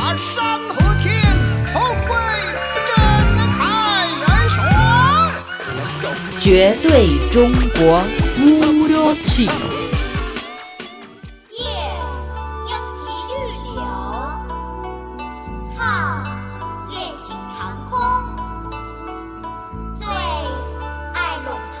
看山河天合辉正绝对中国莺啼绿柳号月行长空。最爱垄头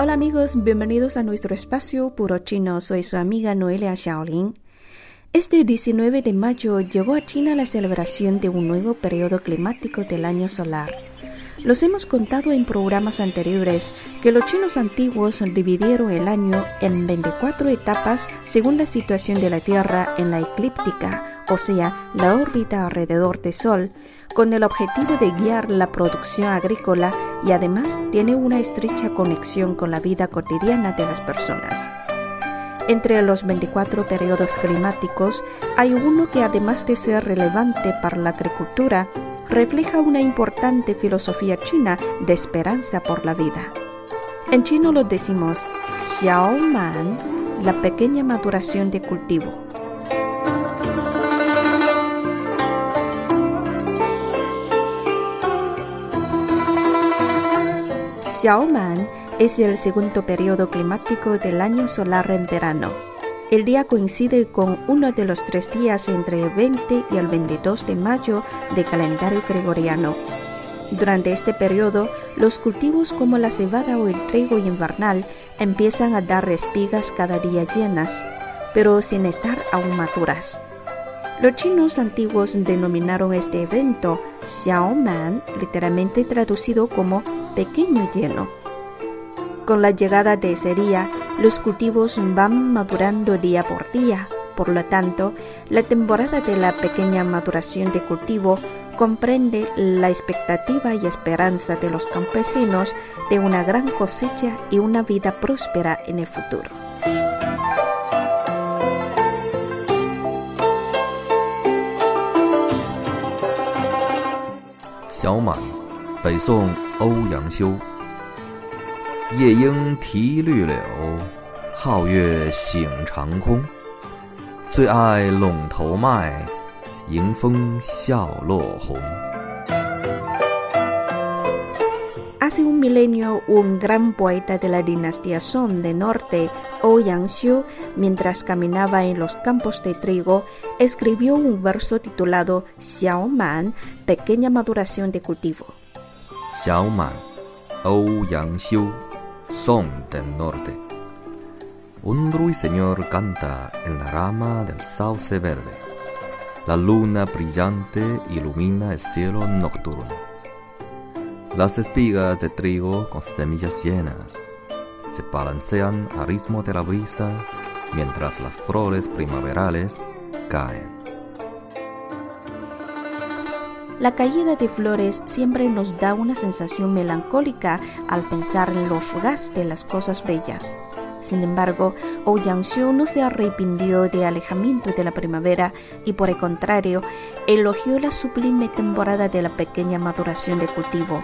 Hola amigos, bienvenidos a nuestro espacio Puro Chino. Soy su amiga Noelia Xiaolin. Este 19 de mayo llegó a China la celebración de un nuevo periodo climático del año solar. Los hemos contado en programas anteriores que los chinos antiguos dividieron el año en 24 etapas según la situación de la Tierra en la eclíptica, o sea, la órbita alrededor del Sol, con el objetivo de guiar la producción agrícola y además tiene una estrecha conexión con la vida cotidiana de las personas. Entre los 24 periodos climáticos hay uno que además de ser relevante para la agricultura, refleja una importante filosofía china de esperanza por la vida. En chino lo decimos Xiao Man, la pequeña maduración de cultivo. Xiaoman es el segundo periodo climático del año solar en verano. El día coincide con uno de los tres días entre el 20 y el 22 de mayo del calendario gregoriano. Durante este periodo, los cultivos como la cebada o el trigo invernal empiezan a dar espigas cada día llenas, pero sin estar aún maduras. Los chinos antiguos denominaron este evento Xiaoman, literalmente traducido como pequeño lleno. Con la llegada de Sería, los cultivos van madurando día por día. Por lo tanto, la temporada de la pequeña maduración de cultivo comprende la expectativa y esperanza de los campesinos de una gran cosecha y una vida próspera en el futuro. Xiaoman, 欧阳修。夜莺啼绿柳，皓月醒长空。最爱陇头麦，迎风笑落红。 Hace un milenio, un gran poeta de la dinastía Song de Norte, Ouyang Xiu, mientras caminaba en los campos de trigo, escribió un verso titulado Xiao Man, pequeña maduración de cultivo. 小满，欧阳修，Son del Norte。Un ruiseñor canta en la rama del sauce verde. La luna brillante ilumina el cielo nocturno. Las espigas de trigo con semillas llenas se balancean al ritmo de la brisa mientras las flores primaverales caen. La caída de flores siempre nos da una sensación melancólica al pensar en lo fugaz de las cosas bellas. Sin embargo, Ouyang Xiu no se arrepintió de alejamiento de la primavera y por el contrario, elogió la sublime temporada de la pequeña maduración de cultivo,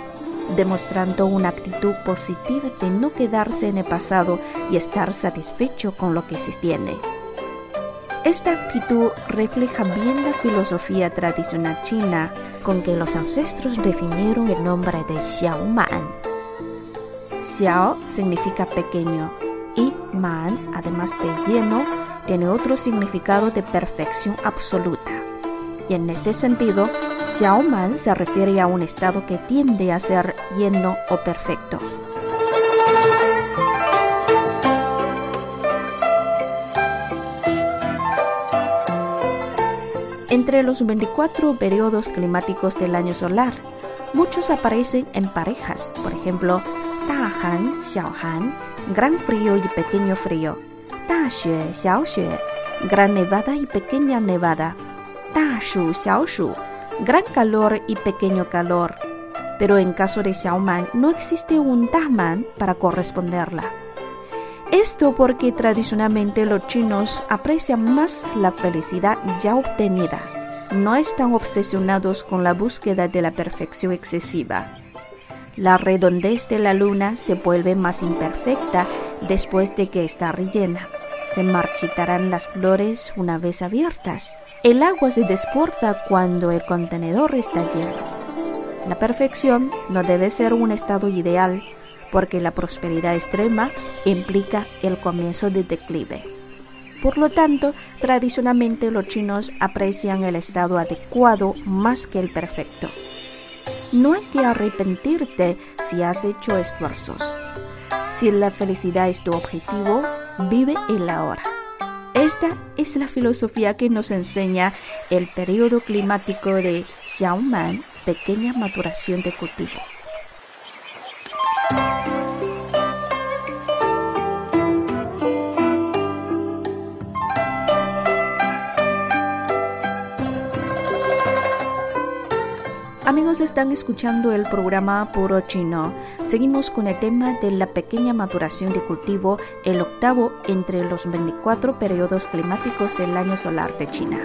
demostrando una actitud positiva de no quedarse en el pasado y estar satisfecho con lo que se tiene. Esta actitud refleja bien la filosofía tradicional china con que los ancestros definieron el nombre de Xiao Man. Xiao significa pequeño y Man, además de lleno, tiene otro significado de perfección absoluta. Y en este sentido, Xiao Man se refiere a un estado que tiende a ser lleno o perfecto. Entre los 24 periodos climáticos del año solar, muchos aparecen en parejas, por ejemplo, Da Han, Xiao Han, gran frío y pequeño frío, Da Xue, Xiao Xue, gran nevada y pequeña nevada, Da Shu, Xiao Shu, gran calor y pequeño calor. Pero en caso de Xiaoman no existe un Daman para corresponderla. Esto porque tradicionalmente los chinos aprecian más la felicidad ya obtenida. No están obsesionados con la búsqueda de la perfección excesiva. La redondez de la luna se vuelve más imperfecta después de que está rellena. se marchitarán las flores una vez abiertas. El agua se desporta cuando el contenedor está lleno. La perfección no debe ser un estado ideal porque la prosperidad extrema implica el comienzo de declive. Por lo tanto, tradicionalmente los chinos aprecian el estado adecuado más que el perfecto. No hay que arrepentirte si has hecho esfuerzos. Si la felicidad es tu objetivo, vive en la hora. Esta es la filosofía que nos enseña el periodo climático de Xiaoman, pequeña maturación de cultivo. Amigos, están escuchando el programa Puro Chino. Seguimos con el tema de la pequeña maturación de cultivo, el octavo entre los 24 periodos climáticos del año solar de China.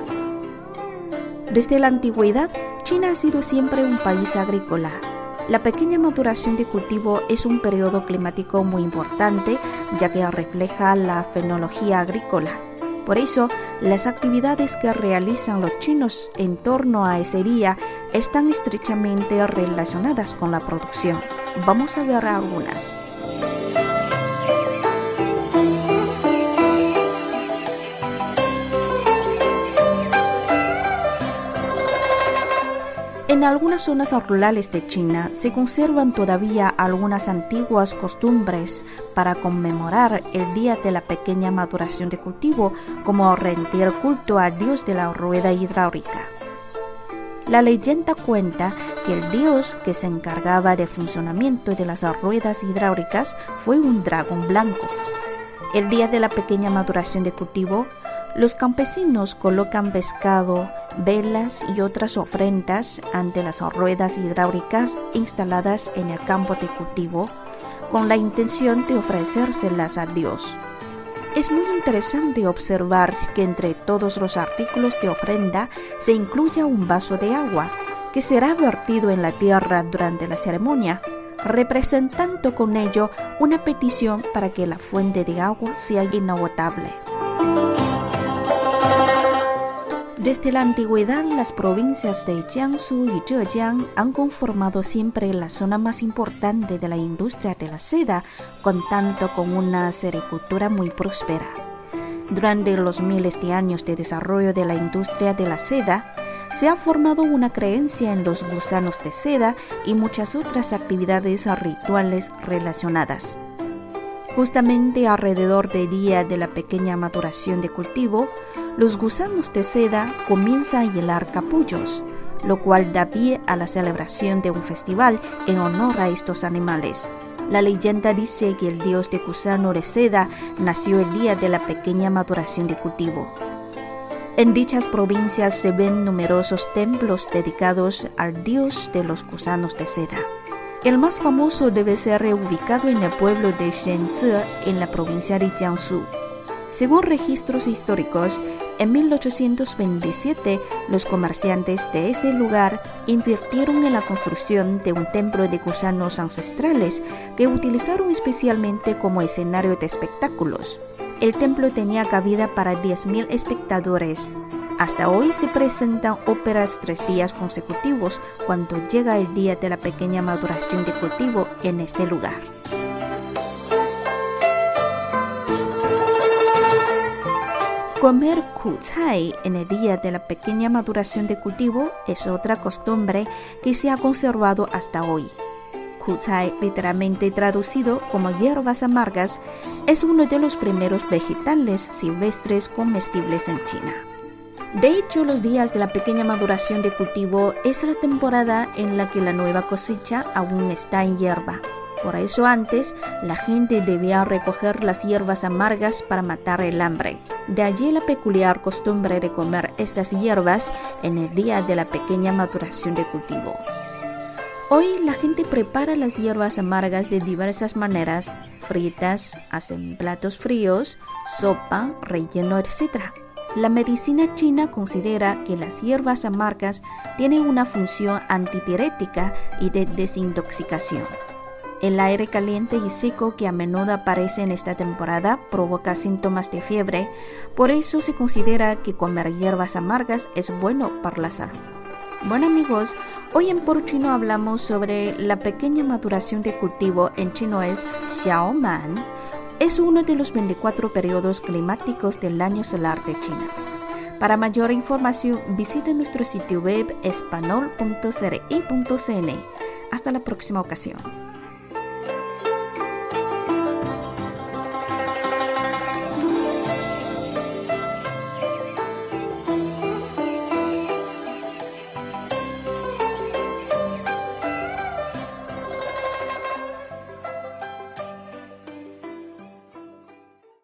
Desde la antigüedad, China ha sido siempre un país agrícola. La pequeña maturación de cultivo es un periodo climático muy importante, ya que refleja la fenología agrícola. Por eso, las actividades que realizan los chinos en torno a ese día están estrechamente relacionadas con la producción. Vamos a ver algunas. En algunas zonas rurales de China se conservan todavía algunas antiguas costumbres para conmemorar el día de la pequeña maduración de cultivo, como rendir culto al dios de la rueda hidráulica. La leyenda cuenta que el dios que se encargaba del funcionamiento de las ruedas hidráulicas fue un dragón blanco. El día de la pequeña maduración de cultivo, los campesinos colocan pescado, velas y otras ofrendas ante las ruedas hidráulicas instaladas en el campo de cultivo con la intención de ofrecérselas a Dios. Es muy interesante observar que entre todos los artículos de ofrenda se incluye un vaso de agua que será vertido en la tierra durante la ceremonia, representando con ello una petición para que la fuente de agua sea inagotable. Desde la antigüedad, las provincias de Jiangsu y Zhejiang han conformado siempre la zona más importante de la industria de la seda, contando con una sericultura muy próspera. Durante los miles de años de desarrollo de la industria de la seda, se ha formado una creencia en los gusanos de seda y muchas otras actividades rituales relacionadas. Justamente alrededor del día de la pequeña maturación de cultivo, los gusanos de seda comienzan a hilar capullos, lo cual da pie a la celebración de un festival en honor a estos animales. La leyenda dice que el dios de gusano de seda nació el día de la pequeña maduración de cultivo. En dichas provincias se ven numerosos templos dedicados al dios de los gusanos de seda. El más famoso debe ser ubicado en el pueblo de Shenzhe, en la provincia de Jiangsu. Según registros históricos, en 1827 los comerciantes de ese lugar invirtieron en la construcción de un templo de gusanos ancestrales que utilizaron especialmente como escenario de espectáculos. El templo tenía cabida para 10.000 espectadores. Hasta hoy se presentan óperas tres días consecutivos cuando llega el día de la pequeña maduración de cultivo en este lugar. Comer kucai en el día de la pequeña maduración de cultivo es otra costumbre que se ha conservado hasta hoy. Kucai, literalmente traducido como hierbas amargas, es uno de los primeros vegetales silvestres comestibles en China. De hecho, los días de la pequeña maduración de cultivo es la temporada en la que la nueva cosecha aún está en hierba. Por eso antes, la gente debía recoger las hierbas amargas para matar el hambre. De allí la peculiar costumbre de comer estas hierbas en el día de la pequeña maturación de cultivo. Hoy la gente prepara las hierbas amargas de diversas maneras, fritas, hacen platos fríos, sopa, relleno, etc. La medicina china considera que las hierbas amargas tienen una función antipirética y de desintoxicación. El aire caliente y seco que a menudo aparece en esta temporada provoca síntomas de fiebre, por eso se considera que comer hierbas amargas es bueno para la salud. Bueno amigos, hoy en Por Chino hablamos sobre la pequeña maduración de cultivo, en chino es Xiaoman, es uno de los 24 periodos climáticos del año solar de China. Para mayor información visite nuestro sitio web espanol.cri.cn. Hasta la próxima ocasión.